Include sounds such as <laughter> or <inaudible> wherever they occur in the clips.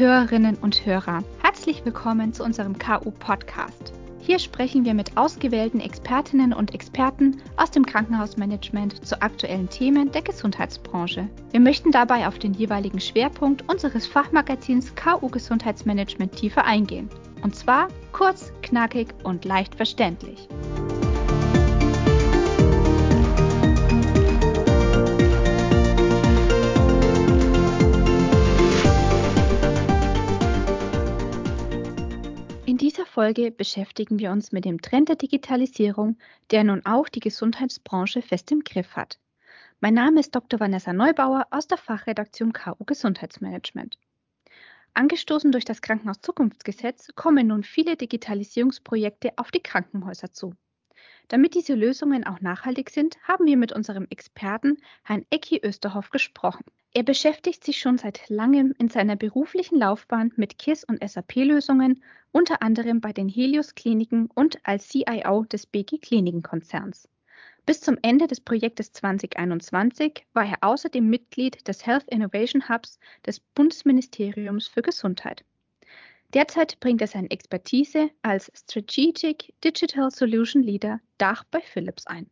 Hörerinnen und Hörer, herzlich willkommen zu unserem KU-Podcast. Hier sprechen wir mit ausgewählten Expertinnen und Experten aus dem Krankenhausmanagement zu aktuellen Themen der Gesundheitsbranche. Wir möchten dabei auf den jeweiligen Schwerpunkt unseres Fachmagazins KU Gesundheitsmanagement tiefer eingehen. Und zwar kurz, knackig und leicht verständlich. Folge beschäftigen wir uns mit dem Trend der Digitalisierung, der nun auch die Gesundheitsbranche fest im Griff hat. Mein Name ist Dr. Vanessa Neubauer aus der Fachredaktion KU Gesundheitsmanagement. Angestoßen durch das Krankenhaus-Zukunftsgesetz kommen nun viele Digitalisierungsprojekte auf die Krankenhäuser zu. Damit diese Lösungen auch nachhaltig sind, haben wir mit unserem Experten Herrn Ecki Österhoff gesprochen. Er beschäftigt sich schon seit langem in seiner beruflichen Laufbahn mit KISS- und SAP-Lösungen, unter anderem bei den Helios-Kliniken und als CIO des BG Kliniken-Konzerns. Bis zum Ende des Projektes 2021 war er außerdem Mitglied des Health Innovation Hubs des Bundesministeriums für Gesundheit. Derzeit bringt er seine Expertise als Strategic Digital Solution Leader Dach bei Philips ein.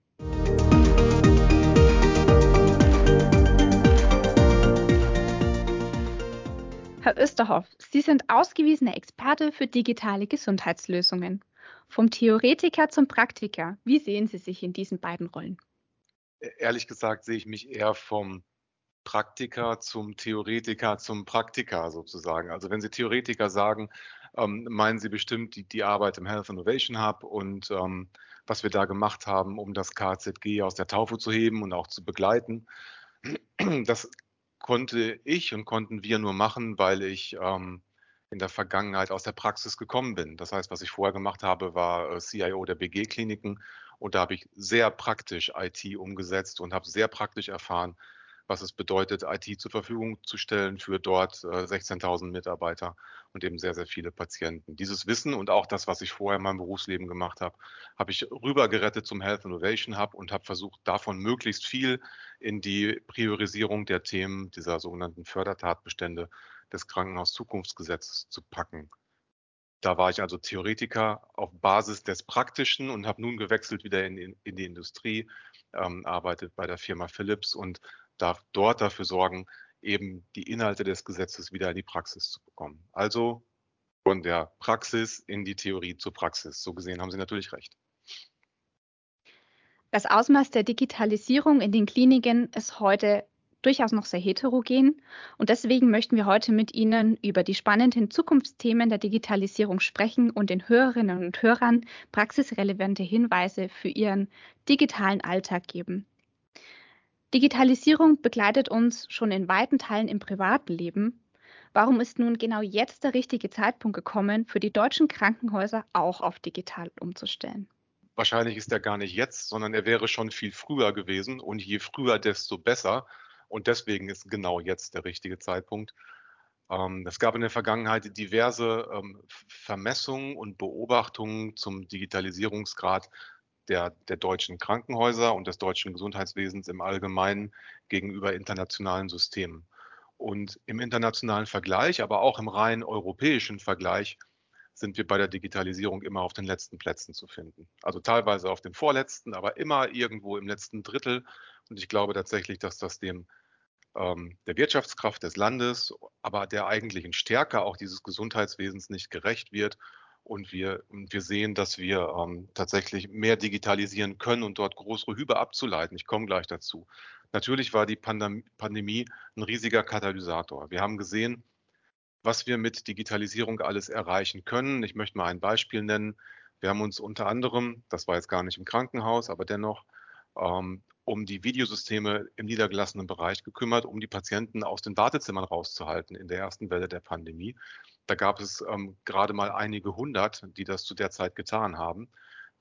Herr Österhoff, Sie sind ausgewiesener Experte für digitale Gesundheitslösungen. Vom Theoretiker zum Praktiker, wie sehen Sie sich in diesen beiden Rollen? Ehrlich gesagt sehe ich mich eher vom Praktiker zum Theoretiker zum Praktiker sozusagen. Also wenn Sie Theoretiker sagen, ähm, meinen Sie bestimmt die, die, Arbeit im Health Innovation Hub und ähm, was wir da gemacht haben, um das KZG aus der Taufe zu heben und auch zu begleiten. Das konnte ich und konnten wir nur machen, weil ich ähm, in der Vergangenheit aus der Praxis gekommen bin. Das heißt, was ich vorher gemacht habe, war äh, CIO der BG-Kliniken und da habe ich sehr praktisch IT umgesetzt und habe sehr praktisch erfahren, was es bedeutet, IT zur Verfügung zu stellen für dort äh, 16.000 Mitarbeiter und eben sehr, sehr viele Patienten. Dieses Wissen und auch das, was ich vorher in meinem Berufsleben gemacht habe, habe ich rübergerettet zum Health Innovation Hub und habe versucht, davon möglichst viel in die Priorisierung der Themen dieser sogenannten Fördertatbestände des Krankenhaus-Zukunftsgesetzes zu packen. Da war ich also Theoretiker auf Basis des Praktischen und habe nun gewechselt wieder in, in, in die Industrie, ähm, arbeitet bei der Firma Philips und darf dort dafür sorgen, eben die Inhalte des Gesetzes wieder in die Praxis zu bekommen. Also von der Praxis in die Theorie zur Praxis. So gesehen haben Sie natürlich recht. Das Ausmaß der Digitalisierung in den Kliniken ist heute durchaus noch sehr heterogen und deswegen möchten wir heute mit Ihnen über die spannenden Zukunftsthemen der Digitalisierung sprechen und den Hörerinnen und Hörern praxisrelevante Hinweise für ihren digitalen Alltag geben. Digitalisierung begleitet uns schon in weiten Teilen im privaten Leben. Warum ist nun genau jetzt der richtige Zeitpunkt gekommen, für die deutschen Krankenhäuser auch auf digital umzustellen? Wahrscheinlich ist er gar nicht jetzt, sondern er wäre schon viel früher gewesen. Und je früher, desto besser. Und deswegen ist genau jetzt der richtige Zeitpunkt. Ähm, es gab in der Vergangenheit diverse ähm, Vermessungen und Beobachtungen zum Digitalisierungsgrad der, der deutschen Krankenhäuser und des deutschen Gesundheitswesens im Allgemeinen gegenüber internationalen Systemen. Und im internationalen Vergleich, aber auch im rein europäischen Vergleich, sind wir bei der Digitalisierung immer auf den letzten Plätzen zu finden. Also teilweise auf den vorletzten, aber immer irgendwo im letzten Drittel. Und ich glaube tatsächlich, dass das dem ähm, der Wirtschaftskraft des Landes, aber der eigentlichen Stärke auch dieses Gesundheitswesens nicht gerecht wird und wir, wir sehen, dass wir ähm, tatsächlich mehr digitalisieren können und dort größere Hübe abzuleiten. Ich komme gleich dazu. Natürlich war die Pandem Pandemie ein riesiger Katalysator. Wir haben gesehen, was wir mit Digitalisierung alles erreichen können. Ich möchte mal ein Beispiel nennen. Wir haben uns unter anderem, das war jetzt gar nicht im Krankenhaus, aber dennoch, ähm, um die Videosysteme im niedergelassenen Bereich gekümmert, um die Patienten aus den Wartezimmern rauszuhalten in der ersten Welle der Pandemie. Da gab es ähm, gerade mal einige hundert, die das zu der Zeit getan haben.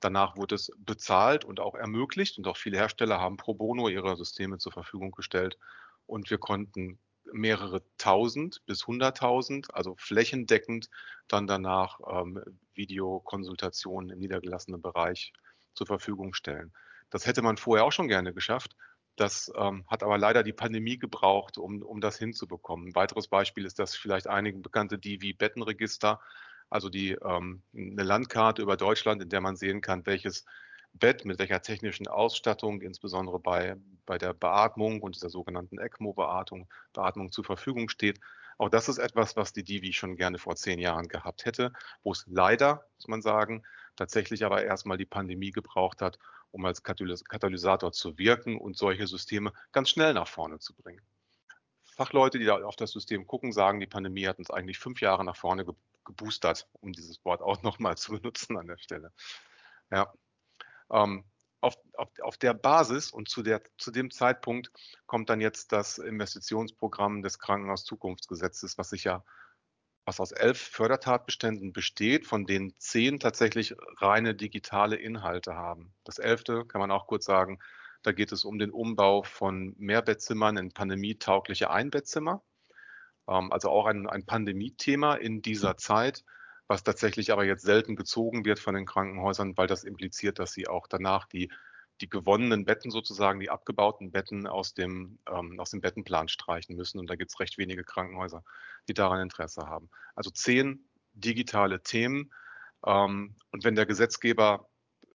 Danach wurde es bezahlt und auch ermöglicht und auch viele Hersteller haben pro bono ihre Systeme zur Verfügung gestellt und wir konnten mehrere tausend bis hunderttausend, also flächendeckend dann danach ähm, Videokonsultationen im niedergelassenen Bereich zur Verfügung stellen. Das hätte man vorher auch schon gerne geschafft, Das ähm, hat aber leider die Pandemie gebraucht, um, um das hinzubekommen. Ein weiteres Beispiel ist das vielleicht einigen bekannte Divi-Bettenregister, also die, ähm, eine Landkarte über Deutschland, in der man sehen kann, welches Bett mit welcher technischen Ausstattung, insbesondere bei, bei der Beatmung und dieser sogenannten ECMO-Beatmung Beatmung zur Verfügung steht. Auch das ist etwas, was die Divi schon gerne vor zehn Jahren gehabt hätte, wo es leider, muss man sagen, tatsächlich aber erstmal die Pandemie gebraucht hat, um als Katalysator zu wirken und solche Systeme ganz schnell nach vorne zu bringen. Fachleute, die da auf das System gucken, sagen, die Pandemie hat uns eigentlich fünf Jahre nach vorne geboostert, um dieses Wort auch nochmal zu <laughs> benutzen an der Stelle. Ja. Ähm, auf, auf, auf, der Basis und zu, der, zu dem Zeitpunkt kommt dann jetzt das Investitionsprogramm des Krankenhaus-Zukunftsgesetzes, was sich ja was aus elf Fördertatbeständen besteht, von denen zehn tatsächlich reine digitale Inhalte haben. Das elfte kann man auch kurz sagen, da geht es um den Umbau von Mehrbettzimmern in pandemietaugliche Einbettzimmer. Ähm, also auch ein, ein Pandemie-Thema in dieser Zeit, was tatsächlich aber jetzt selten gezogen wird von den Krankenhäusern, weil das impliziert, dass sie auch danach die die gewonnenen Betten sozusagen, die abgebauten Betten aus dem, ähm, aus dem Bettenplan streichen müssen. Und da gibt es recht wenige Krankenhäuser, die daran Interesse haben. Also zehn digitale Themen. Ähm, und wenn der Gesetzgeber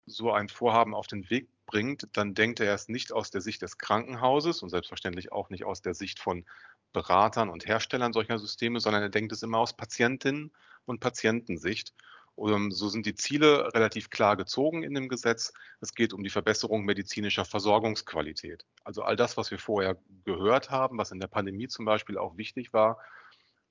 so ein Vorhaben auf den Weg bringt, dann denkt er erst nicht aus der Sicht des Krankenhauses und selbstverständlich auch nicht aus der Sicht von Beratern und Herstellern solcher Systeme, sondern er denkt es immer aus Patientinnen und Patientensicht. Um, so sind die Ziele relativ klar gezogen in dem Gesetz. Es geht um die Verbesserung medizinischer Versorgungsqualität. Also all das, was wir vorher gehört haben, was in der Pandemie zum Beispiel auch wichtig war,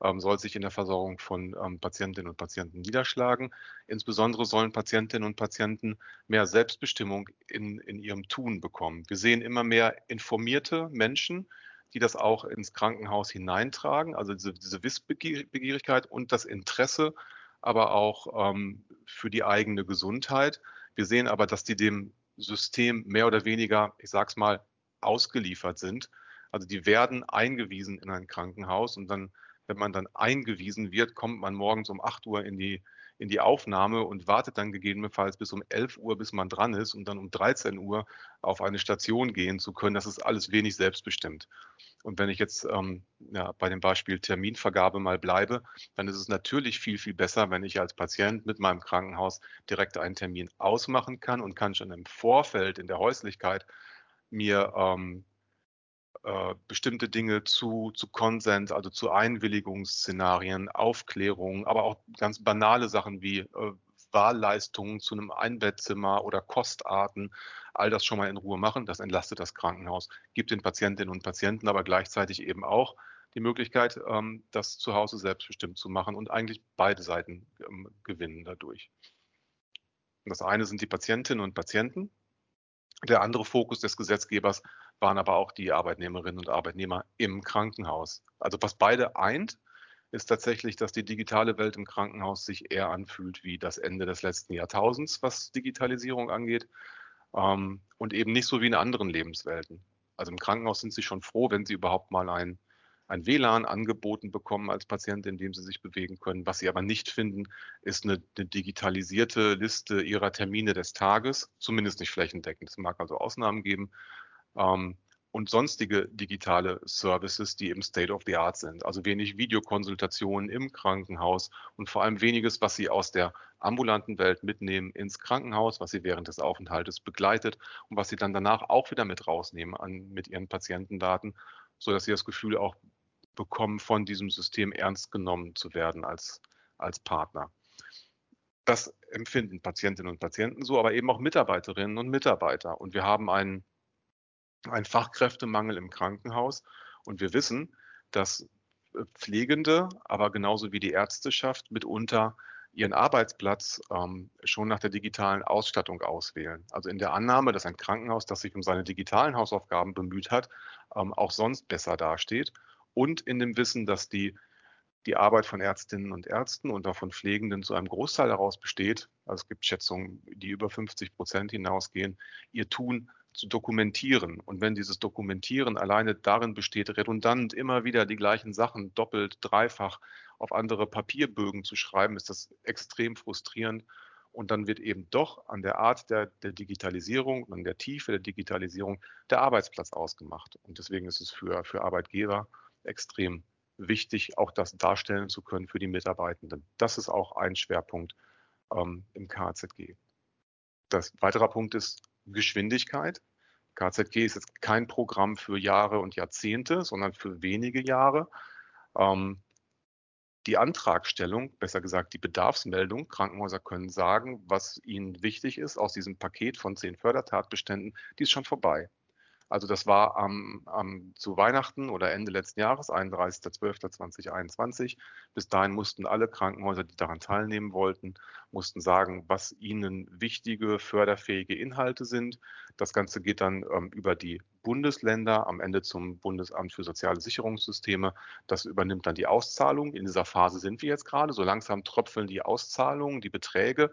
ähm, soll sich in der Versorgung von ähm, Patientinnen und Patienten niederschlagen. Insbesondere sollen Patientinnen und Patienten mehr Selbstbestimmung in, in ihrem Tun bekommen. Wir sehen immer mehr informierte Menschen, die das auch ins Krankenhaus hineintragen, also diese, diese Wissbegierigkeit und das Interesse aber auch ähm, für die eigene Gesundheit. Wir sehen aber, dass die dem System mehr oder weniger, ich sage es mal, ausgeliefert sind. Also die werden eingewiesen in ein Krankenhaus und dann, wenn man dann eingewiesen wird, kommt man morgens um 8 Uhr in die, in die Aufnahme und wartet dann gegebenenfalls bis um 11 Uhr, bis man dran ist, um dann um 13 Uhr auf eine Station gehen zu können. Das ist alles wenig selbstbestimmt. Und wenn ich jetzt ähm, ja, bei dem Beispiel Terminvergabe mal bleibe, dann ist es natürlich viel, viel besser, wenn ich als Patient mit meinem Krankenhaus direkt einen Termin ausmachen kann und kann schon im Vorfeld in der Häuslichkeit mir ähm, äh, bestimmte Dinge zu, zu Konsens, also zu Einwilligungsszenarien, Aufklärungen, aber auch ganz banale Sachen wie äh, Wahlleistungen zu einem Einbettzimmer oder Kostarten, all das schon mal in Ruhe machen. Das entlastet das Krankenhaus, gibt den Patientinnen und Patienten aber gleichzeitig eben auch die Möglichkeit, ähm, das zu Hause selbstbestimmt zu machen und eigentlich beide Seiten ähm, gewinnen dadurch. Das eine sind die Patientinnen und Patienten. Der andere Fokus des Gesetzgebers waren aber auch die Arbeitnehmerinnen und Arbeitnehmer im Krankenhaus. Also was beide eint, ist tatsächlich, dass die digitale Welt im Krankenhaus sich eher anfühlt wie das Ende des letzten Jahrtausends, was Digitalisierung angeht, ähm, und eben nicht so wie in anderen Lebenswelten. Also im Krankenhaus sind sie schon froh, wenn sie überhaupt mal ein, ein WLAN angeboten bekommen als Patient, in dem sie sich bewegen können. Was sie aber nicht finden, ist eine, eine digitalisierte Liste ihrer Termine des Tages, zumindest nicht flächendeckend. Es mag also Ausnahmen geben. Ähm, und sonstige digitale Services, die im State of the Art sind. Also wenig Videokonsultationen im Krankenhaus und vor allem weniges, was Sie aus der ambulanten Welt mitnehmen ins Krankenhaus, was Sie während des Aufenthaltes begleitet und was Sie dann danach auch wieder mit rausnehmen an, mit Ihren Patientendaten, sodass Sie das Gefühl auch bekommen, von diesem System ernst genommen zu werden als, als Partner. Das empfinden Patientinnen und Patienten so, aber eben auch Mitarbeiterinnen und Mitarbeiter. Und wir haben einen ein Fachkräftemangel im Krankenhaus. Und wir wissen, dass äh, Pflegende, aber genauso wie die Ärzteschaft mitunter ihren Arbeitsplatz ähm, schon nach der digitalen Ausstattung auswählen. Also in der Annahme, dass ein Krankenhaus, das sich um seine digitalen Hausaufgaben bemüht hat, ähm, auch sonst besser dasteht. Und in dem Wissen, dass die, die Arbeit von Ärztinnen und Ärzten und auch von Pflegenden zu einem Großteil daraus besteht, also es gibt Schätzungen, die über 50 Prozent hinausgehen, ihr Tun zu dokumentieren. Und wenn dieses Dokumentieren alleine darin besteht, redundant immer wieder die gleichen Sachen doppelt, dreifach auf andere Papierbögen zu schreiben, ist das extrem frustrierend Und dann wird eben doch an der Art der, der Digitalisierung und an der Tiefe der Digitalisierung der Arbeitsplatz ausgemacht. Und deswegen ist es für, für Arbeitgeber extrem wichtig, auch das darstellen zu können für die Mitarbeitenden. Das ist auch ein Schwerpunkt ähm, im KZG. Das weiterer Punkt ist Geschwindigkeit. KZG ist jetzt kein Programm für Jahre und Jahrzehnte, sondern für wenige Jahre. Ähm, die Antragstellung, besser gesagt die Bedarfsmeldung, Krankenhäuser können sagen, was ihnen wichtig ist aus diesem Paket von zehn Fördertatbeständen, die ist schon vorbei. Also das war am, am, zu Weihnachten oder Ende letzten Jahres, 31.12.2021. Bis dahin mussten alle Krankenhäuser, die daran teilnehmen wollten, mussten sagen, was ihnen wichtige, förderfähige Inhalte sind. Das Ganze geht dann ähm, über die Bundesländer, am Ende zum Bundesamt für soziale Sicherungssysteme. Das übernimmt dann die Auszahlung. In dieser Phase sind wir jetzt gerade. So langsam tröpfeln die Auszahlungen, die Beträge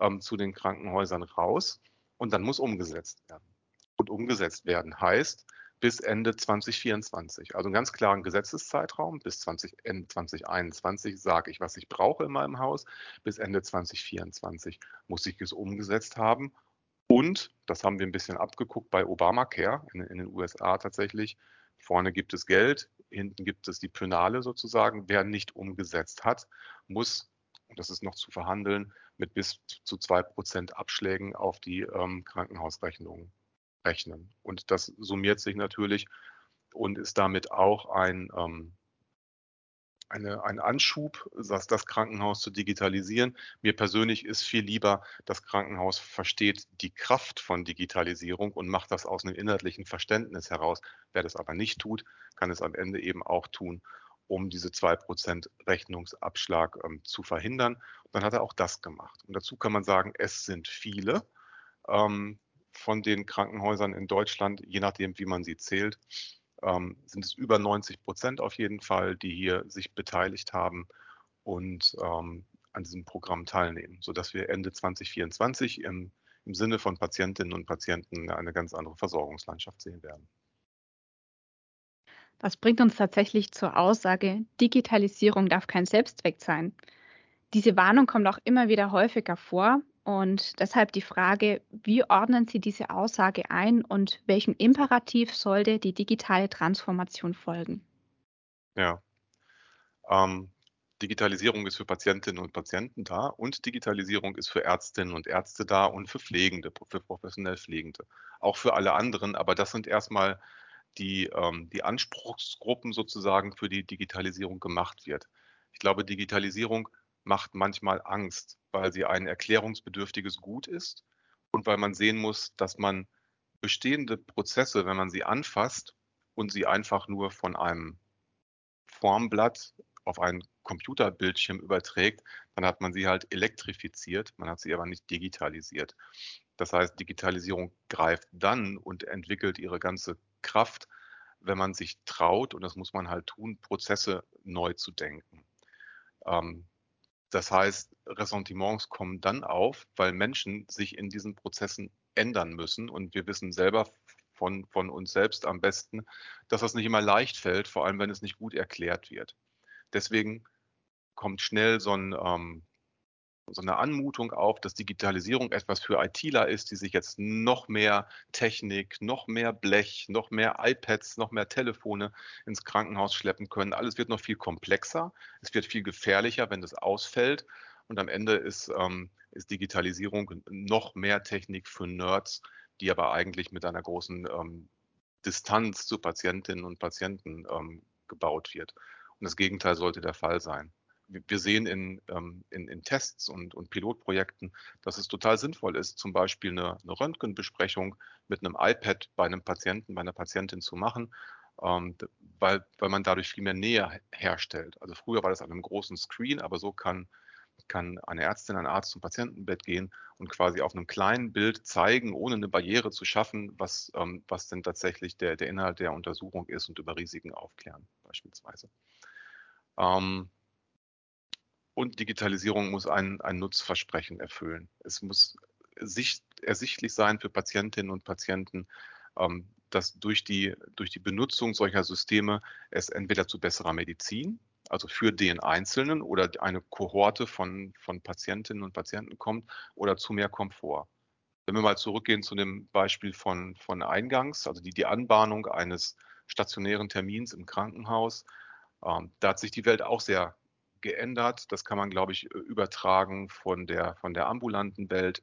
ähm, zu den Krankenhäusern raus und dann muss umgesetzt werden und umgesetzt werden. Heißt, bis Ende 2024. Also einen ganz klaren Gesetzeszeitraum. Bis 20, Ende 2021 sage ich, was ich brauche in meinem Haus. Bis Ende 2024 muss ich es umgesetzt haben. Und, das haben wir ein bisschen abgeguckt bei Obamacare in, in den USA tatsächlich, vorne gibt es Geld, hinten gibt es die Penale sozusagen. Wer nicht umgesetzt hat, muss, und das ist noch zu verhandeln, mit bis zu zwei Prozent Abschlägen auf die ähm, Krankenhausrechnungen rechnen. Und das summiert sich natürlich und ist damit auch ein, ähm, eine, ein Anschub, das, das Krankenhaus zu digitalisieren. Mir persönlich ist viel lieber, das Krankenhaus versteht die Kraft von Digitalisierung und macht das aus einem inhaltlichen Verständnis heraus. Wer das aber nicht tut, kann es am Ende eben auch tun, um diese 2% Rechnungsabschlag ähm, zu verhindern. Und dann hat er auch das gemacht. Und dazu kann man sagen, es sind viele. Ähm, von den Krankenhäusern in Deutschland, je nachdem, wie man sie zählt, ähm, sind es über 90 Prozent auf jeden Fall, die hier sich beteiligt haben und ähm, an diesem Programm teilnehmen, sodass wir Ende 2024 im, im Sinne von Patientinnen und Patienten eine ganz andere Versorgungslandschaft sehen werden. Das bringt uns tatsächlich zur Aussage, Digitalisierung darf kein Selbstzweck sein. Diese Warnung kommt auch immer wieder häufiger vor und deshalb die Frage, wie ordnen Sie diese Aussage ein und welchem Imperativ sollte die digitale Transformation folgen? Ja, ähm, Digitalisierung ist für Patientinnen und Patienten da und Digitalisierung ist für Ärztinnen und Ärzte da und für Pflegende, für professionell Pflegende. Auch für alle anderen, aber das sind erstmal die, ähm, die Anspruchsgruppen sozusagen, für die Digitalisierung gemacht wird. Ich glaube, Digitalisierung macht manchmal Angst, weil sie ein erklärungsbedürftiges Gut ist und weil man sehen muss, dass man bestehende Prozesse, wenn man sie anfasst und sie einfach nur von einem Formblatt auf ein Computerbildschirm überträgt, dann hat man sie halt elektrifiziert, man hat sie aber nicht digitalisiert. Das heißt, Digitalisierung greift dann und entwickelt ihre ganze Kraft, wenn man sich traut, und das muss man halt tun, Prozesse neu zu denken. Ähm, das heißt, Ressentiments kommen dann auf, weil Menschen sich in diesen Prozessen ändern müssen. Und wir wissen selber von, von uns selbst am besten, dass das nicht immer leicht fällt, vor allem wenn es nicht gut erklärt wird. Deswegen kommt schnell so ein, ähm, so eine Anmutung auf, dass Digitalisierung etwas für ITler ist, die sich jetzt noch mehr Technik, noch mehr Blech, noch mehr iPads, noch mehr Telefone ins Krankenhaus schleppen können. Alles wird noch viel komplexer. Es wird viel gefährlicher, wenn das ausfällt. Und am Ende ist, ähm, ist Digitalisierung noch mehr Technik für Nerds, die aber eigentlich mit einer großen ähm, Distanz zu Patientinnen und Patienten ähm, gebaut wird. Und das Gegenteil sollte der Fall sein wir sehen in, ähm, in, in, Tests und, und, Pilotprojekten, dass es total sinnvoll ist, zum Beispiel eine, eine, Röntgenbesprechung mit einem iPad bei einem Patienten, bei einer Patientin zu machen, ähm, weil, weil man dadurch viel mehr Nähe herstellt. Also früher war das an einem großen Screen, aber so kann, kann eine Ärztin, ein Arzt zum Patientenbett gehen und quasi auf einem kleinen Bild zeigen, ohne eine Barriere zu schaffen, was, ähm, was denn tatsächlich der, der Inhalt der Untersuchung ist und über Risiken aufklären beispielsweise. Ähm, und Digitalisierung muss ein, ein Nutzversprechen erfüllen. Es muss sicht, ersichtlich sein für Patientinnen und Patienten, ähm, dass durch die, durch die Benutzung solcher Systeme es entweder zu besserer Medizin also für den Einzelnen oder eine Kohorte von, von Patientinnen und Patienten kommt oder zu mehr Komfort. Wenn wir mal zurückgehen zu dem Beispiel von, von Eingangs, also die, die Anbahnung eines stationären Termins im Krankenhaus, ähm, da hat sich die Welt auch sehr geändert. Das kann man, glaube ich, übertragen von der, von der ambulanten Welt.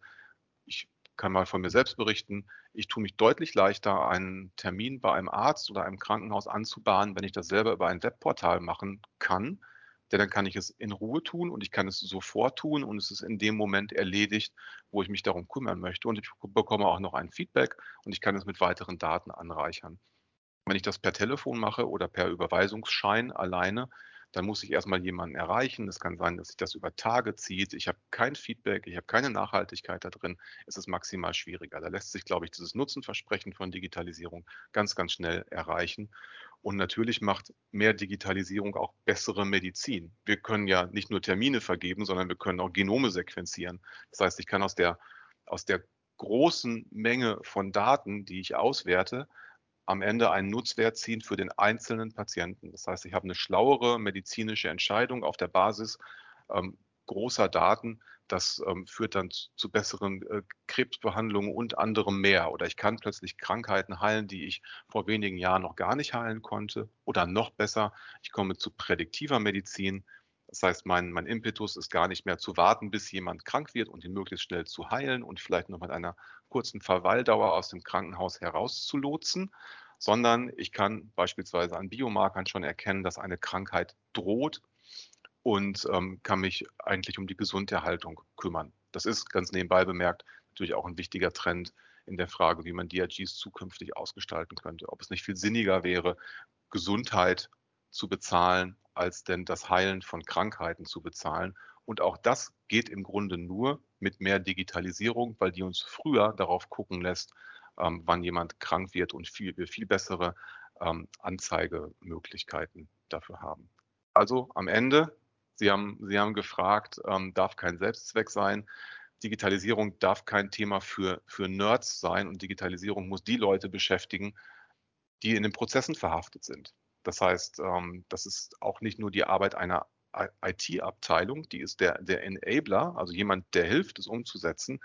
Ich kann mal von mir selbst berichten. Ich tue mich deutlich leichter, einen Termin bei einem Arzt oder einem Krankenhaus anzubahnen, wenn ich das selber über ein Webportal machen kann. Denn dann kann ich es in Ruhe tun und ich kann es sofort tun und es ist in dem Moment erledigt, wo ich mich darum kümmern möchte. Und ich bekomme auch noch ein Feedback und ich kann es mit weiteren Daten anreichern. Wenn ich das per Telefon mache oder per Überweisungsschein alleine, dann muss ich erstmal jemanden erreichen. Es kann sein, dass sich das über Tage zieht. Ich habe kein Feedback, ich habe keine Nachhaltigkeit da drin. Es ist maximal schwieriger. Da lässt sich, glaube ich, dieses Nutzenversprechen von Digitalisierung ganz, ganz schnell erreichen. Und natürlich macht mehr Digitalisierung auch bessere Medizin. Wir können ja nicht nur Termine vergeben, sondern wir können auch Genome sequenzieren. Das heißt, ich kann aus der, aus der großen Menge von Daten, die ich auswerte, am Ende einen Nutzwert ziehen für den einzelnen Patienten. Das heißt, ich habe eine schlauere medizinische Entscheidung auf der Basis ähm, großer Daten. Das ähm, führt dann zu, besseren äh, Krebsbehandlungen und anderem mehr. Oder ich kann plötzlich Krankheiten heilen, die ich vor wenigen Jahren noch gar nicht heilen konnte. Oder noch besser, ich komme zu prädiktiver Medizin. Das heißt, mein, mein Impetus ist gar nicht mehr zu warten, bis jemand krank wird und ihn möglichst schnell zu heilen und vielleicht noch mit einer kurzen Verweildauer aus dem Krankenhaus herauszulotsen, sondern ich kann beispielsweise an Biomarkern schon erkennen, dass eine Krankheit droht und ähm, kann mich eigentlich um die Gesunderhaltung kümmern. Das ist ganz nebenbei bemerkt natürlich auch ein wichtiger Trend in der Frage, wie man DRGs zukünftig ausgestalten könnte. Ob es nicht viel sinniger wäre, Gesundheit zu bezahlen, als denn das Heilen von Krankheiten zu bezahlen. Und auch das geht im Grunde nur mit mehr Digitalisierung, weil die uns früher darauf gucken lässt, ähm, wann jemand krank wird und viel, wir viel bessere ähm, Anzeigemöglichkeiten dafür haben. Also am Ende, Sie haben, Sie haben gefragt, ähm, darf kein Selbstzweck sein. Digitalisierung darf kein Thema für, für Nerds sein und Digitalisierung muss die Leute beschäftigen, die in den Prozessen verhaftet sind. Das heißt, ähm, das ist auch nicht nur die Arbeit einer IT-Abteilung, die ist der, der Enabler, also jemand, der hilft, es umzusetzen.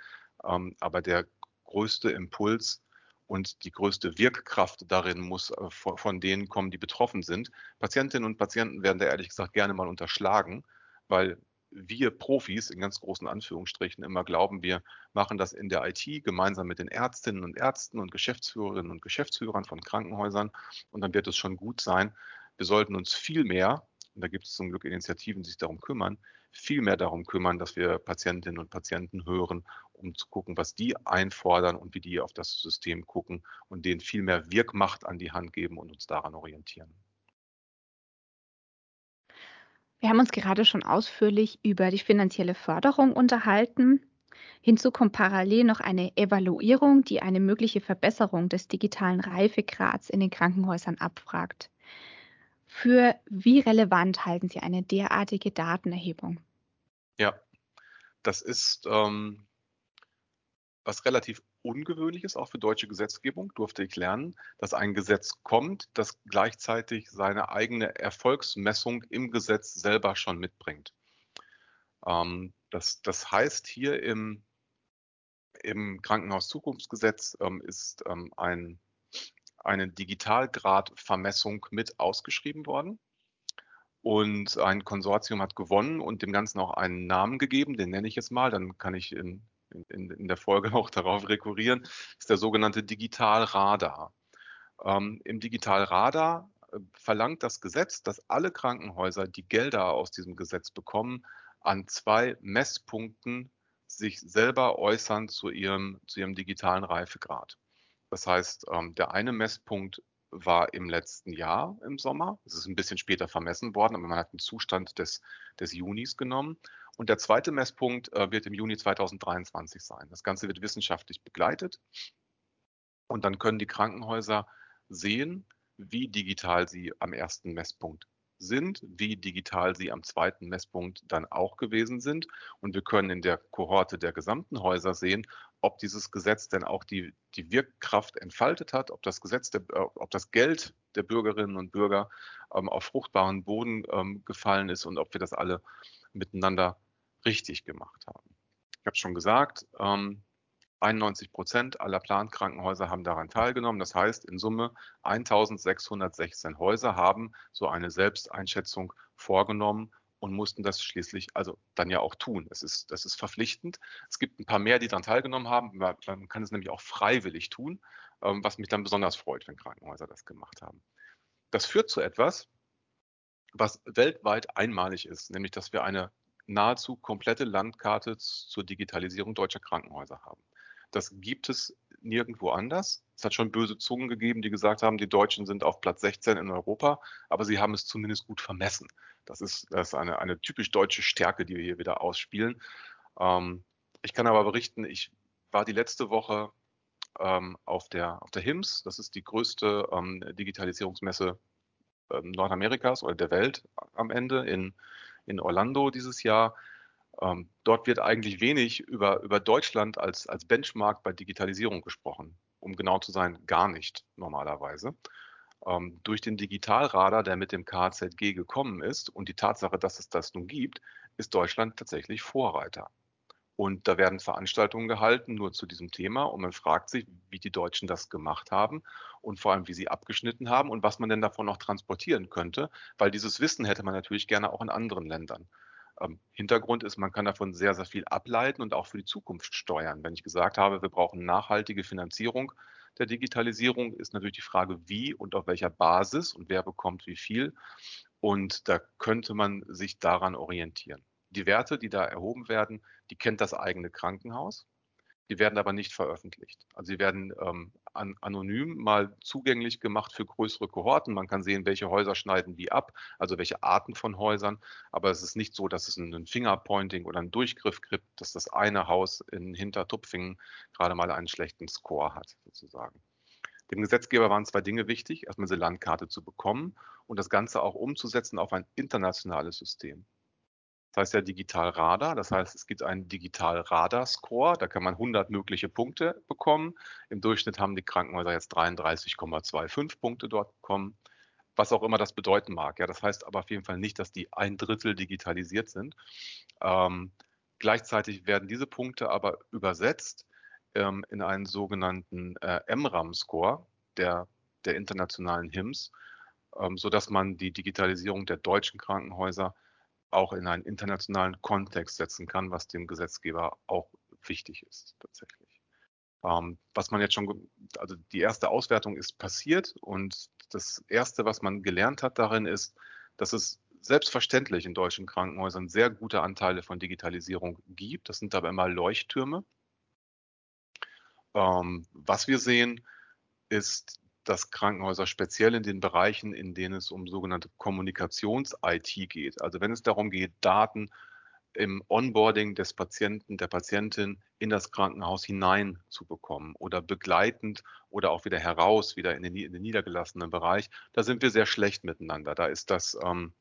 Ähm, aber der größte Impuls und die größte Wirkkraft darin muss äh, von denen kommen, die betroffen sind. Patientinnen und Patienten werden da ehrlich gesagt gerne mal unterschlagen, weil wir Profis in ganz großen Anführungsstrichen immer glauben, wir machen das in der IT gemeinsam mit den Ärztinnen und Ärzten und Geschäftsführerinnen und Geschäftsführern von Krankenhäusern und dann wird es schon gut sein. Wir sollten uns viel mehr und da gibt es zum Glück Initiativen, die sich darum kümmern, viel mehr darum kümmern, dass wir Patientinnen und Patienten hören, um zu gucken, was die einfordern und wie die auf das System gucken und denen viel mehr Wirkmacht an die Hand geben und uns daran orientieren. Wir haben uns gerade schon ausführlich über die finanzielle Förderung unterhalten. Hinzu kommt parallel noch eine Evaluierung, die eine mögliche Verbesserung des digitalen Reifegrads in den Krankenhäusern abfragt. Für wie relevant halten Sie eine derartige Datenerhebung? Ja, das ist ähm, was relativ Ungewöhnliches, auch für deutsche Gesetzgebung, durfte ich lernen, dass ein Gesetz kommt, das gleichzeitig seine eigene Erfolgsmessung im Gesetz selber schon mitbringt. Ähm, das, das heißt, hier im, im Krankenhauszukunftsgesetz ähm, ist ähm, ein eine Digitalgradvermessung mit ausgeschrieben worden. Und ein Konsortium hat gewonnen und dem Ganzen auch einen Namen gegeben, den nenne ich jetzt mal, dann kann ich in, in, in der Folge <laughs> auch darauf rekurrieren, ist der sogenannte Digitalradar. Ähm, Im Digitalradar äh, verlangt das Gesetz, dass alle Krankenhäuser, die Gelder aus diesem Gesetz bekommen, an zwei Messpunkten sich selber äußern zu ihrem, zu ihrem digitalen Reifegrad. Das heißt, ähm, der eine Messpunkt war im letzten Jahr im Sommer. Es ist ein bisschen später vermessen worden, aber man hat den Zustand des, des Junis genommen. Und der zweite Messpunkt äh, wird im Juni 2023 sein. Das Ganze wird wissenschaftlich begleitet. Und dann können die Krankenhäuser sehen, wie digital sie am ersten Messpunkt sind, wie digital sie am zweiten Messpunkt dann auch gewesen sind. Und wir können in der Kohorte der gesamten Häuser sehen, ob dieses Gesetz denn auch die, die Wirkkraft entfaltet hat, ob das Gesetz, der, äh, ob das Geld der Bürgerinnen und Bürger ähm, auf fruchtbaren Boden ähm, gefallen ist und ob wir das alle miteinander richtig gemacht haben. Ich habe schon gesagt, ähm, 91 Prozent aller Plankrankenhäuser haben daran teilgenommen. Das heißt, in Summe 1616 Häuser haben so eine Selbsteinschätzung vorgenommen und mussten das schließlich also dann ja auch tun. Es ist, das ist verpflichtend. Es gibt ein paar mehr, die daran teilgenommen haben. Man kann es nämlich auch freiwillig tun, ähm, was mich dann besonders freut, wenn Krankenhäuser das gemacht haben. Das führt zu etwas, was weltweit einmalig ist, nämlich dass wir eine nahezu komplette Landkarte zur Digitalisierung deutscher Krankenhäuser haben. Das gibt es nirgendwo anders. Es hat schon böse Zungen gegeben, die gesagt haben, die Deutschen sind auf Platz 16 in Europa, aber sie haben es zumindest gut vermessen. Das ist, das ist eine, eine typisch deutsche Stärke, die wir hier wieder ausspielen. Ähm, ich kann aber berichten, ich war die letzte Woche ähm, auf, der, auf der HIMSS. Das ist die größte ähm, Digitalisierungsmesse ähm, Nordamerikas oder der Welt am Ende in, in Orlando dieses Jahr. Ähm, dort wird eigentlich wenig über, über Deutschland als, als Benchmark bei Digitalisierung gesprochen. Um genau zu sein, gar nicht normalerweise. Ähm, durch den Digitalradar, der mit dem KZG gekommen ist und die Tatsache, dass es das nun gibt, ist Deutschland tatsächlich Vorreiter. Und da werden Veranstaltungen gehalten nur zu diesem Thema und man fragt sich, wie die Deutschen das gemacht haben und vor allem, wie sie abgeschnitten haben und was man denn davon noch transportieren könnte, weil dieses Wissen hätte man natürlich gerne auch in anderen Ländern. Ähm, Hintergrund ist, man kann davon sehr, sehr viel ableiten und auch für die Zukunft steuern. Wenn ich gesagt habe, wir brauchen nachhaltige Finanzierung der Digitalisierung, ist natürlich die Frage, wie und auf welcher Basis und wer bekommt wie viel. Und da könnte man sich daran orientieren. Die Werte, die da erhoben werden, die kennt das eigene Krankenhaus. Die werden aber nicht veröffentlicht. Also sie werden ähm, an, anonym mal zugänglich gemacht für größere Kohorten. Man kann sehen, welche Häuser schneiden wie ab, also welche Arten von Häusern. Aber es ist nicht so, dass es einen Fingerpointing oder einen Durchgriff gibt, dass das eine Haus in Hintertupfingen gerade mal einen schlechten Score hat, sozusagen. Dem Gesetzgeber waren zwei Dinge wichtig. Erstmal diese Landkarte zu bekommen und das Ganze auch umzusetzen auf ein internationales System. Das heißt ja Digitalradar. Das heißt, es gibt einen Digitalradar-Score. Da kann man 100 mögliche Punkte bekommen. Im Durchschnitt haben die Krankenhäuser jetzt 33,25 Punkte dort bekommen. Was auch immer das bedeuten mag. Ja, das heißt aber auf jeden Fall nicht, dass die ein Drittel digitalisiert sind. Ähm, gleichzeitig werden diese Punkte aber übersetzt ähm, in einen sogenannten äh, MRAM-Score der, der internationalen HIMSS, ähm, sodass man die Digitalisierung der deutschen Krankenhäuser auch in einen internationalen Kontext setzen kann, was dem Gesetzgeber auch wichtig ist tatsächlich. Ähm, was man jetzt schon, also die erste Auswertung ist passiert und das erste, was man gelernt hat darin ist, dass es selbstverständlich in deutschen Krankenhäusern sehr gute Anteile von Digitalisierung gibt. Das sind aber immer Leuchttürme. Ähm, was wir sehen, ist, dass Krankenhäuser speziell in den Bereichen, in denen es um sogenannte Kommunikations-IT geht, also wenn es darum geht, Daten im Onboarding des Patienten, der Patientin in das Krankenhaus hinein zu bekommen oder begleitend oder auch wieder heraus, wieder in den, in den niedergelassenen Bereich, da sind wir sehr schlecht miteinander. Da ist das, ähm,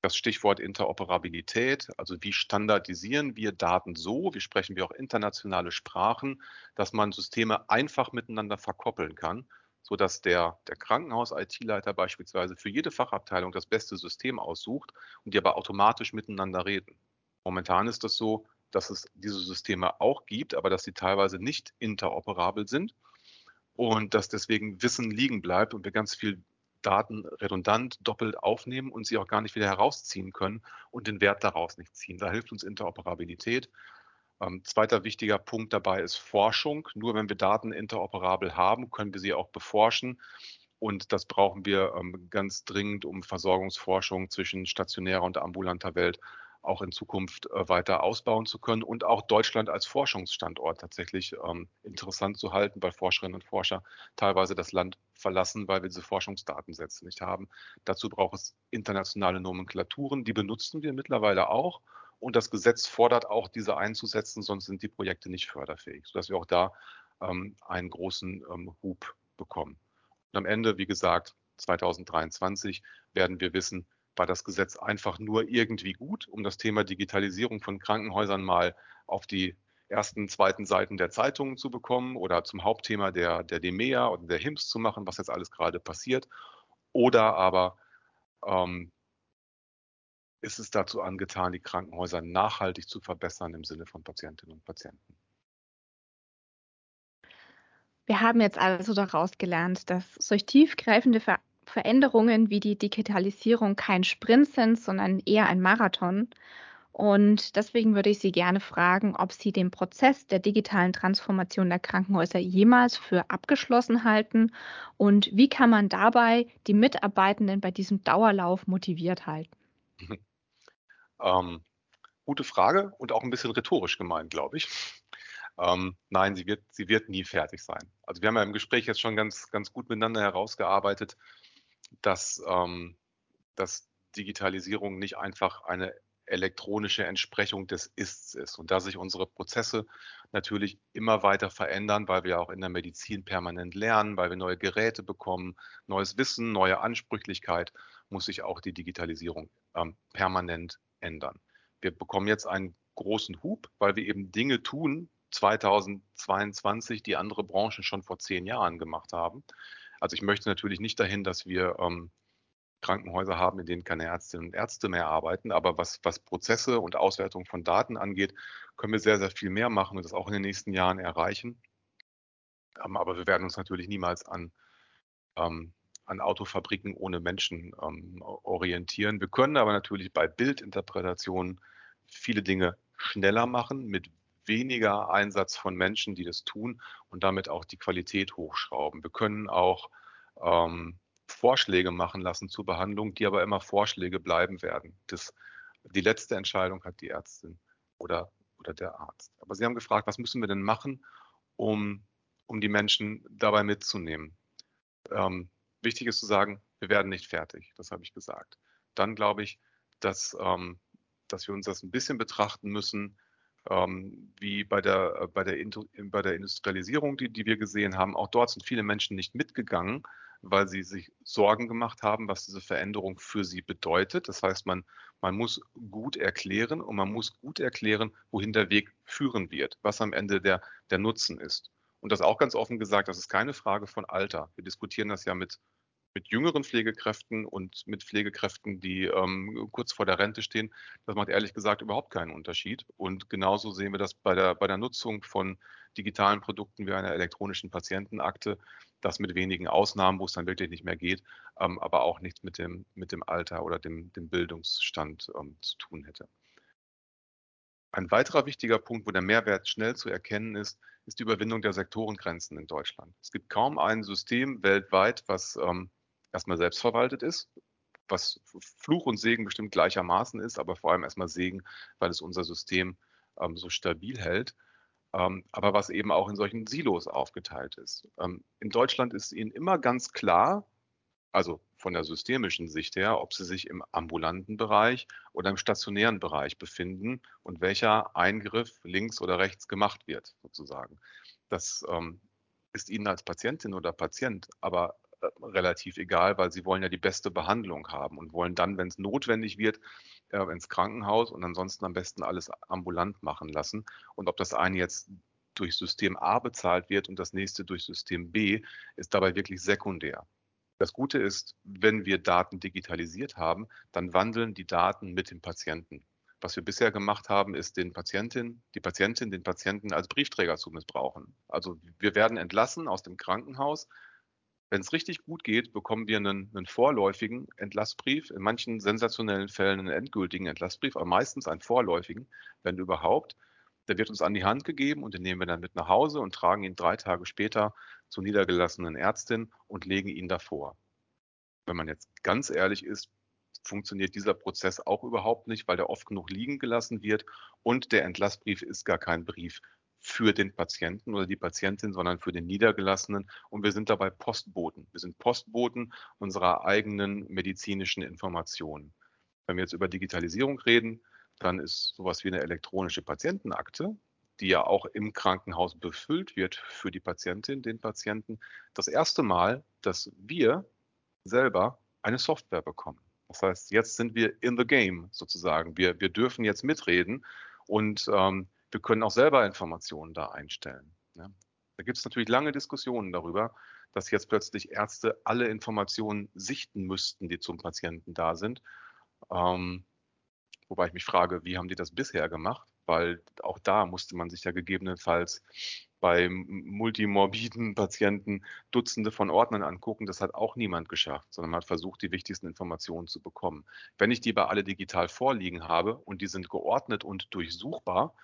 das Stichwort Interoperabilität, also wie standardisieren wir Daten so, wie sprechen wir auch internationale Sprachen, dass man Systeme einfach miteinander verkoppeln kann sodass der, der Krankenhaus-IT-Leiter beispielsweise für jede Fachabteilung das beste System aussucht und die aber automatisch miteinander reden. Momentan ist es so, dass es diese Systeme auch gibt, aber dass sie teilweise nicht interoperabel sind und dass deswegen Wissen liegen bleibt und wir ganz viel Daten redundant doppelt aufnehmen und sie auch gar nicht wieder herausziehen können und den Wert daraus nicht ziehen. Da hilft uns Interoperabilität. Ähm, zweiter wichtiger Punkt dabei ist Forschung. Nur wenn wir Daten interoperabel haben, können wir sie auch beforschen. Und das brauchen wir ähm, ganz dringend, um Versorgungsforschung zwischen stationärer und ambulanter Welt auch in Zukunft äh, weiter ausbauen zu können und auch Deutschland als Forschungsstandort tatsächlich ähm, interessant zu halten, weil Forscherinnen und Forscher teilweise das Land verlassen, weil wir diese Forschungsdatensätze nicht haben. Dazu braucht es internationale Nomenklaturen, die benutzen wir mittlerweile auch und das Gesetz fordert auch, diese einzusetzen, sonst sind die Projekte nicht förderfähig, sodass wir auch da ähm, einen großen ähm, Hub bekommen. Und am Ende, wie gesagt, 2023 werden wir wissen, war das Gesetz einfach nur irgendwie gut, um das Thema Digitalisierung von Krankenhäusern mal auf die ersten, zweiten Seiten der Zeitungen zu bekommen oder zum Hauptthema der, der DEMEA oder der HIMSS zu machen, was jetzt alles gerade passiert. Oder aber ähm, ist es dazu angetan, die Krankenhäuser nachhaltig zu verbessern im Sinne von Patientinnen und Patienten. Wir haben jetzt also daraus gelernt, dass solch tiefgreifende Ver Veränderungen wie die Digitalisierung kein Sprint sind, sondern eher ein Marathon. Und deswegen würde ich Sie gerne fragen, ob Sie den Prozess der digitalen Transformation der Krankenhäuser jemals für abgeschlossen halten und wie kann man dabei die Mitarbeitenden bei diesem Dauerlauf motiviert halten? <laughs> Ähm, gute Frage und auch ein bisschen rhetorisch gemeint, glaube ich. Ähm, nein, sie wird, sie wird nie fertig sein. Also wir haben ja im Gespräch jetzt schon ganz, ganz gut miteinander herausgearbeitet, dass, ähm, dass Digitalisierung nicht einfach eine elektronische Entsprechung des Ists ist und da sich unsere Prozesse natürlich immer weiter verändern, weil wir auch in der Medizin permanent lernen, weil wir neue Geräte bekommen, neues Wissen, neue Ansprüchlichkeit, muss sich auch die Digitalisierung ähm, permanent ändern. Wir bekommen jetzt einen großen Hub, weil wir eben Dinge tun, 2022, die andere Branchen schon vor zehn Jahren gemacht haben. Also ich möchte natürlich nicht dahin, dass wir ähm, Krankenhäuser haben, in denen keine Ärztinnen und Ärzte mehr arbeiten. Aber was, was Prozesse und Auswertung von Daten angeht, können wir sehr, sehr viel mehr machen und das auch in den nächsten Jahren erreichen. Ähm, aber wir werden uns natürlich niemals an, ähm, an Autofabriken ohne Menschen ähm, orientieren. Wir können aber natürlich bei Bildinterpretationen viele Dinge schneller machen mit weniger Einsatz von Menschen, die das tun und damit auch die Qualität hochschrauben. Wir können auch ähm, Vorschläge machen lassen zur Behandlung, die aber immer Vorschläge bleiben werden. Das, die letzte Entscheidung hat die Ärztin oder, oder der Arzt. Aber Sie haben gefragt, was müssen wir denn machen, um, um die Menschen dabei mitzunehmen? Ähm, wichtig ist zu sagen, wir werden nicht fertig, das habe ich gesagt. Dann glaube ich, dass, ähm, dass wir uns das ein bisschen betrachten müssen, ähm, wie bei der, äh, bei, der, bei der Industrialisierung, die, die wir gesehen haben. Auch dort sind viele Menschen nicht mitgegangen, weil sie sich Sorgen gemacht haben, was diese Veränderung für sie bedeutet. Das heißt, man, man muss gut erklären und man muss gut erklären, wohin der Weg führen wird, was am Ende der, der Nutzen ist. Und das auch ganz offen gesagt, das ist keine Frage von Alter. Wir diskutieren das ja mit mit jüngeren Pflegekräften und mit Pflegekräften, die ähm, kurz vor der Rente stehen, das macht ehrlich gesagt überhaupt keinen Unterschied. Und genauso sehen wir das bei der, bei der Nutzung von digitalen Produkten wie einer elektronischen Patientenakte, das mit wenigen Ausnahmen, wo es dann wirklich nicht mehr geht, ähm, aber auch nichts mit dem, mit dem Alter oder dem, dem Bildungsstand ähm, zu tun hätte. Ein weiterer wichtiger Punkt, wo der Mehrwert schnell zu erkennen ist, ist die Überwindung der Sektorengrenzen in Deutschland. Es gibt kaum ein System weltweit, was ähm, erstmal selbstverwaltet ist, was Fluch und Segen bestimmt gleichermaßen ist, aber vor allem erstmal Segen, weil es unser System ähm, so stabil hält, ähm, aber was eben auch in solchen Silos aufgeteilt ist. Ähm, in Deutschland ist Ihnen immer ganz klar, also von der systemischen Sicht her, ob Sie sich im ambulanten Bereich oder im stationären Bereich befinden und welcher Eingriff links oder rechts gemacht wird, sozusagen. Das ähm, ist Ihnen als Patientin oder Patient aber relativ egal, weil sie wollen ja die beste Behandlung haben und wollen dann, wenn es notwendig wird, äh, ins Krankenhaus und ansonsten am besten alles ambulant machen lassen. Und ob das eine jetzt durch System A bezahlt wird und das nächste durch System B, ist dabei wirklich sekundär. Das Gute ist, wenn wir Daten digitalisiert haben, dann wandeln die Daten mit dem Patienten. Was wir bisher gemacht haben, ist den Patientin, die Patientin, den Patienten als Briefträger zu missbrauchen. Also wir werden entlassen aus dem Krankenhaus, wenn es richtig gut geht, bekommen wir einen, einen, vorläufigen Entlassbrief, in manchen sensationellen Fällen einen endgültigen Entlassbrief, aber meistens einen vorläufigen, wenn überhaupt. Der wird uns an die Hand gegeben und den nehmen wir dann mit nach Hause und tragen ihn drei Tage später zur niedergelassenen Ärztin und legen ihn davor. Wenn man jetzt ganz ehrlich ist, funktioniert dieser Prozess auch überhaupt nicht, weil der oft genug liegen gelassen wird und der Entlassbrief ist gar kein Brief für den Patienten oder die Patientin, sondern für den Niedergelassenen. Und wir sind dabei Postboten. Wir sind Postboten unserer eigenen medizinischen Informationen. Wenn wir jetzt über Digitalisierung reden, dann ist sowas wie eine elektronische Patientenakte, die ja auch im Krankenhaus befüllt wird für die Patientin, den Patienten, das erste Mal, dass wir selber eine Software bekommen. Das heißt, jetzt sind wir in the game sozusagen. Wir, wir dürfen jetzt mitreden und ähm, wir können auch selber Informationen da einstellen. Ja. Da gibt es natürlich lange Diskussionen darüber, dass jetzt plötzlich Ärzte alle Informationen sichten müssten, die zum Patienten da sind. Ähm, wobei ich mich frage, wie haben die das bisher gemacht? Weil auch da musste man sich ja gegebenenfalls bei multimorbiden Patienten Dutzende von Ordnern angucken. Das hat auch niemand geschafft, sondern man hat versucht, die wichtigsten Informationen zu bekommen. Wenn ich die bei alle digital vorliegen habe und die sind geordnet und durchsuchbar,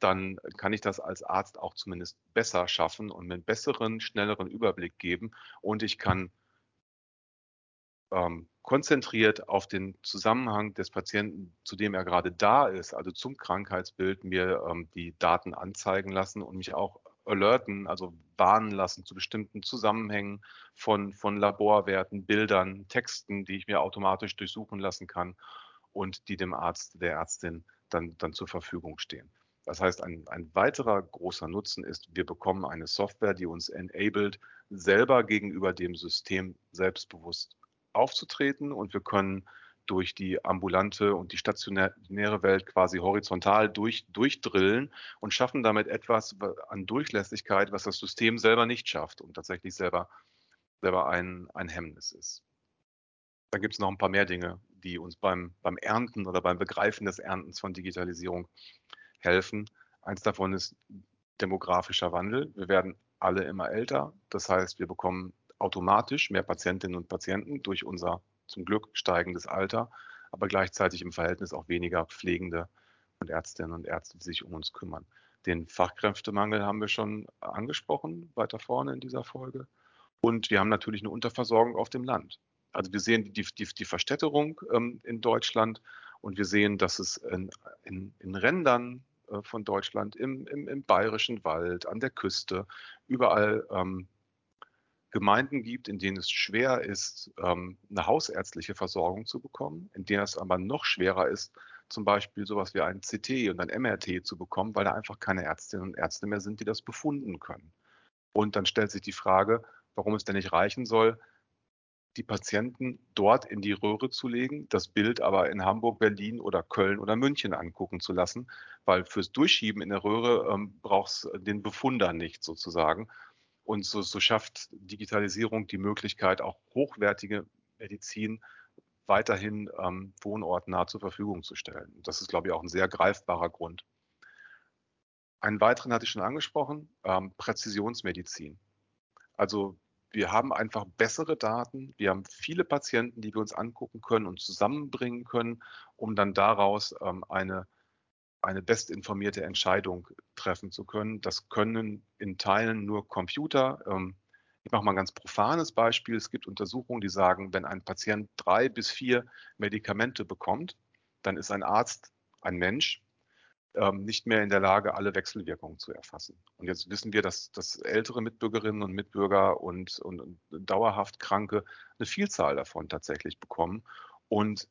dann kann ich das als Arzt auch zumindest besser schaffen und mir einen besseren, schnelleren Überblick geben und ich kann ähm, konzentriert auf den Zusammenhang des Patienten, zu dem er gerade da ist, also zum Krankheitsbild, mir ähm, die Daten anzeigen lassen und mich auch alerten, also warnen lassen zu bestimmten Zusammenhängen von, von Laborwerten, Bildern, Texten, die ich mir automatisch durchsuchen lassen kann und die dem Arzt, der Ärztin dann, dann zur Verfügung stehen. Das heißt, ein, ein weiterer großer Nutzen ist, wir bekommen eine Software, die uns enabled, selber gegenüber dem System selbstbewusst aufzutreten und wir können durch die ambulante und die stationäre Welt quasi horizontal durch, durchdrillen und schaffen damit etwas an Durchlässigkeit, was das System selber nicht schafft und tatsächlich selber, selber ein, ein Hemmnis ist. Dann gibt es noch ein paar mehr Dinge, die uns beim, beim Ernten oder beim Begreifen des Erntens von Digitalisierung helfen. Eins davon ist demografischer Wandel. Wir werden alle immer älter. Das heißt, wir bekommen automatisch mehr Patientinnen und Patienten durch unser zum Glück steigendes Alter, aber gleichzeitig im Verhältnis auch weniger Pflegende und Ärztinnen und Ärzte, die sich um uns kümmern. Den Fachkräftemangel haben wir schon angesprochen, weiter vorne in dieser Folge. Und wir haben natürlich eine Unterversorgung auf dem Land. Also wir sehen die, die, die Verstädterung ähm, in Deutschland und wir sehen, dass es in, in, in Rändern von Deutschland, im, im, im, bayerischen Wald, an der Küste, überall ähm, Gemeinden gibt, in denen es schwer ist, ähm, eine hausärztliche Versorgung zu bekommen, in denen es aber noch schwerer ist, zum Beispiel sowas wie ein CT und ein MRT zu bekommen, weil da einfach keine Ärztinnen und Ärzte mehr sind, die das befunden können. Und dann stellt sich die Frage, warum es denn nicht reichen soll, die Patienten dort in die Röhre zu legen, das Bild aber in Hamburg, Berlin oder Köln oder München angucken zu lassen, weil fürs Durchschieben in der Röhre ähm, braucht es den Befunder nicht sozusagen. Und so, so schafft Digitalisierung die Möglichkeit, auch hochwertige Medizin weiterhin ähm, wohnortnah zur Verfügung zu stellen. Das ist, glaube ich, auch ein sehr greifbarer Grund. Einen weiteren hatte ich schon angesprochen, ähm, Präzisionsmedizin. Also wir haben einfach bessere Daten, wir haben viele Patienten, die wir uns angucken können und zusammenbringen können, um dann daraus ähm, eine eine bestinformierte Entscheidung treffen zu können. Das können in Teilen nur Computer. Ähm, ich mache mal ein ganz profanes Beispiel. Es gibt Untersuchungen, die sagen, wenn ein Patient drei bis vier Medikamente bekommt, dann ist ein Arzt, ein Mensch, ähm, nicht mehr in der Lage, alle Wechselwirkungen zu erfassen. Und jetzt wissen wir, dass, dass ältere Mitbürgerinnen und Mitbürger und, und, und dauerhaft Kranke eine Vielzahl davon tatsächlich bekommen. Und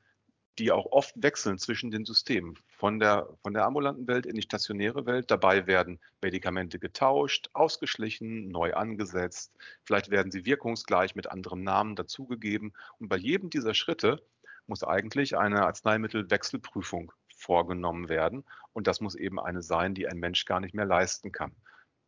die auch oft wechseln zwischen den Systemen, von der, von der ambulanten Welt in die stationäre Welt. Dabei werden Medikamente getauscht, ausgeschlichen, neu angesetzt. Vielleicht werden sie wirkungsgleich mit anderem Namen dazugegeben. Und bei jedem dieser Schritte muss eigentlich eine Arzneimittelwechselprüfung vorgenommen werden. Und das muss eben eine sein, die ein Mensch gar nicht mehr leisten kann.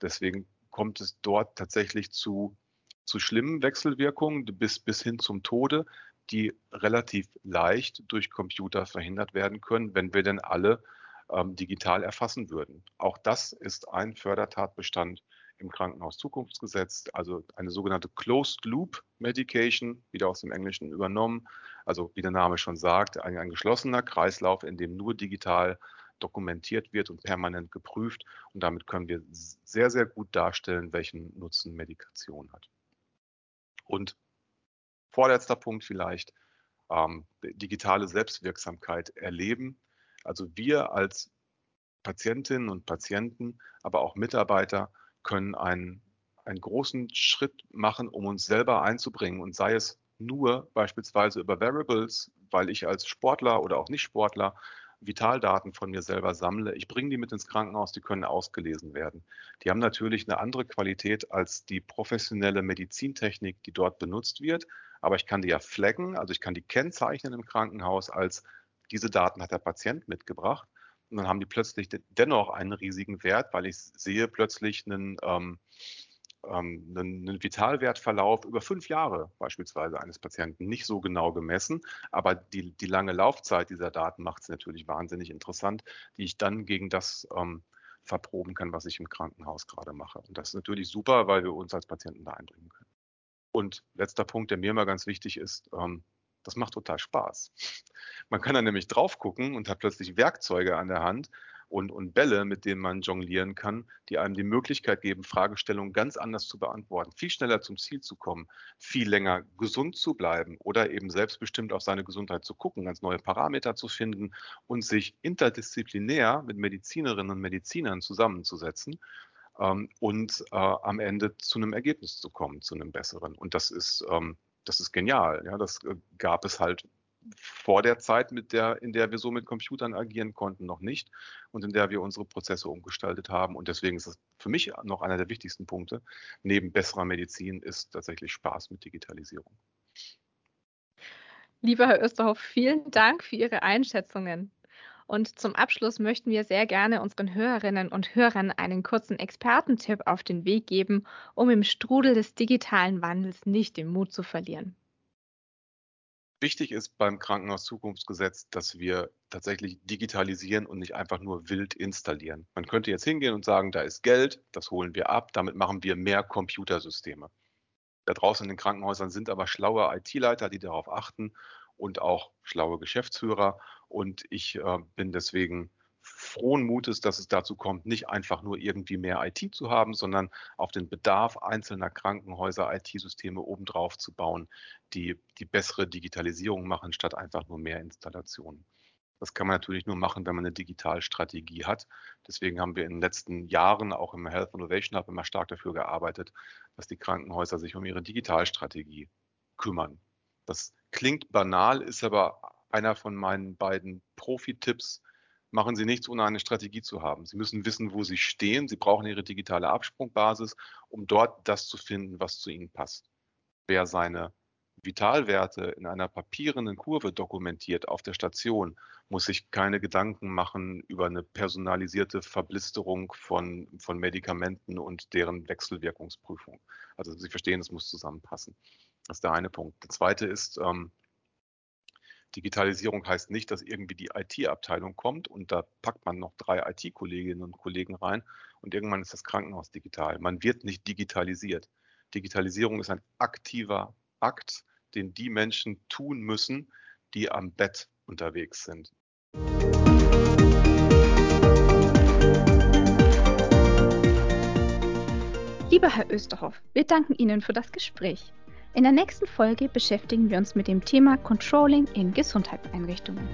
Deswegen kommt es dort tatsächlich zu, zu schlimmen Wechselwirkungen bis, bis hin zum Tode, die relativ leicht durch Computer verhindert werden können, wenn wir denn alle ähm, digital erfassen würden. Auch das ist ein Fördertatbestand im Krankenhaus-Zukunftsgesetz, also eine sogenannte Closed Loop Medication, wieder aus dem Englischen übernommen. Also wie der Name schon sagt, ein, ein geschlossener Kreislauf, in dem nur digital dokumentiert wird und permanent geprüft. Und damit können wir sehr, sehr gut darstellen, welchen Nutzen Medikation hat. Und vorletzter Punkt vielleicht, ähm, digitale Selbstwirksamkeit erleben. Also wir als Patientinnen und Patienten, aber auch Mitarbeiter können einen, einen großen Schritt machen, um uns selber einzubringen. Und sei es nur beispielsweise über Variables, weil ich als Sportler oder auch Nicht-Sportler Vitaldaten von mir selber sammle, ich bringe die mit ins Krankenhaus, die können ausgelesen werden. Die haben natürlich eine andere Qualität als die professionelle Medizintechnik, die dort benutzt wird, aber ich kann die ja flaggen, also ich kann die kennzeichnen im Krankenhaus als diese Daten hat der Patient mitgebracht und dann haben die plötzlich dennoch einen riesigen Wert, weil ich sehe plötzlich einen, ähm, ähm, einen, Vitalwertverlauf über fünf Jahre beispielsweise eines Patienten nicht so genau gemessen, aber die, die lange Laufzeit dieser Daten macht es natürlich wahnsinnig interessant, die ich dann gegen das ähm, verproben kann, was ich im Krankenhaus gerade mache. Und das ist natürlich super, weil wir uns als Patienten da einbringen können. Und letzter Punkt, der mir immer ganz wichtig ist, ähm, das macht total Spaß. Man kann da nämlich drauf gucken und hat plötzlich Werkzeuge an der Hand und, und Bälle, mit denen man jonglieren kann, die einem die Möglichkeit geben, Fragestellungen ganz anders zu beantworten, viel schneller zum Ziel zu kommen, viel länger gesund zu bleiben oder eben selbstbestimmt auf seine Gesundheit zu gucken, ganz neue Parameter zu finden und sich interdisziplinär mit Medizinerinnen und Medizinern zusammenzusetzen ähm, und äh, am Ende zu einem Ergebnis zu kommen, zu einem besseren. Und das ist ähm, das ist genial. Ja, das äh, gab es halt vor der Zeit, mit der, in der wir so mit Computern agieren konnten, noch nicht und in der wir unsere Prozesse umgestaltet haben. Und deswegen ist das für mich noch einer der wichtigsten Punkte. Neben besserer Medizin ist tatsächlich Spaß mit Digitalisierung. Lieber Herr Österhoff, vielen Dank für Ihre Einschätzungen. Und zum Abschluss möchten wir sehr gerne unseren Hörerinnen und Hörern einen kurzen Expertentipp auf den Weg geben, um im Strudel des digitalen Wandels nicht den Mut zu verlieren. Wichtig ist beim Krankenhaus-Zukunftsgesetz, dass wir tatsächlich digitalisieren und nicht einfach nur wild installieren. Man könnte jetzt hingehen und sagen, da ist Geld, das holen wir ab, damit machen wir mehr Computersysteme. Da draußen in den Krankenhäusern sind aber schlaue IT-Leiter, die darauf achten und auch schlaue Geschäftsführer. Und ich äh, bin deswegen frohen Mutes, dass es dazu kommt, nicht einfach nur irgendwie mehr IT zu haben, sondern auf den Bedarf einzelner Krankenhäuser IT-Systeme obendrauf zu bauen, die die bessere Digitalisierung machen, statt einfach nur mehr Installationen. Das kann man natürlich nur machen, wenn man eine Digitalstrategie hat. Deswegen haben wir in den letzten Jahren auch im Health Innovation Hub immer stark dafür gearbeitet, dass die Krankenhäuser sich um ihre Digitalstrategie kümmern. Das klingt banal, ist aber einer von meinen beiden Profi-Tipps. Machen Sie nichts, ohne eine Strategie zu haben. Sie müssen wissen, wo Sie stehen. Sie brauchen Ihre digitale Absprungbasis, um dort das zu finden, was zu Ihnen passt. Wer seine Vitalwerte in einer papierenden Kurve dokumentiert auf der Station, muss sich keine Gedanken machen über eine personalisierte Verblisterung von, von Medikamenten und deren Wechselwirkungsprüfung. Also Sie verstehen, es muss zusammenpassen. Das ist der eine Punkt. Der zweite ist, ähm, Digitalisierung heißt nicht, dass irgendwie die IT-Abteilung kommt und da packt man noch drei IT-Kolleginnen und Kollegen rein und irgendwann ist das Krankenhaus digital. Man wird nicht digitalisiert. Digitalisierung ist ein aktiver Akt, den die Menschen tun müssen, die am Bett unterwegs sind. Lieber Herr Österhoff, wir danken Ihnen für das Gespräch. In der nächsten Folge beschäftigen wir uns mit dem Thema Controlling in Gesundheitseinrichtungen.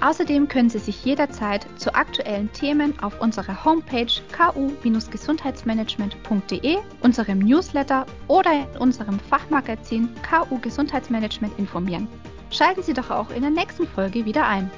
Außerdem können Sie sich jederzeit zu aktuellen Themen auf unserer Homepage ku-gesundheitsmanagement.de, unserem Newsletter oder in unserem Fachmagazin KU Gesundheitsmanagement informieren. Schalten Sie doch auch in der nächsten Folge wieder ein.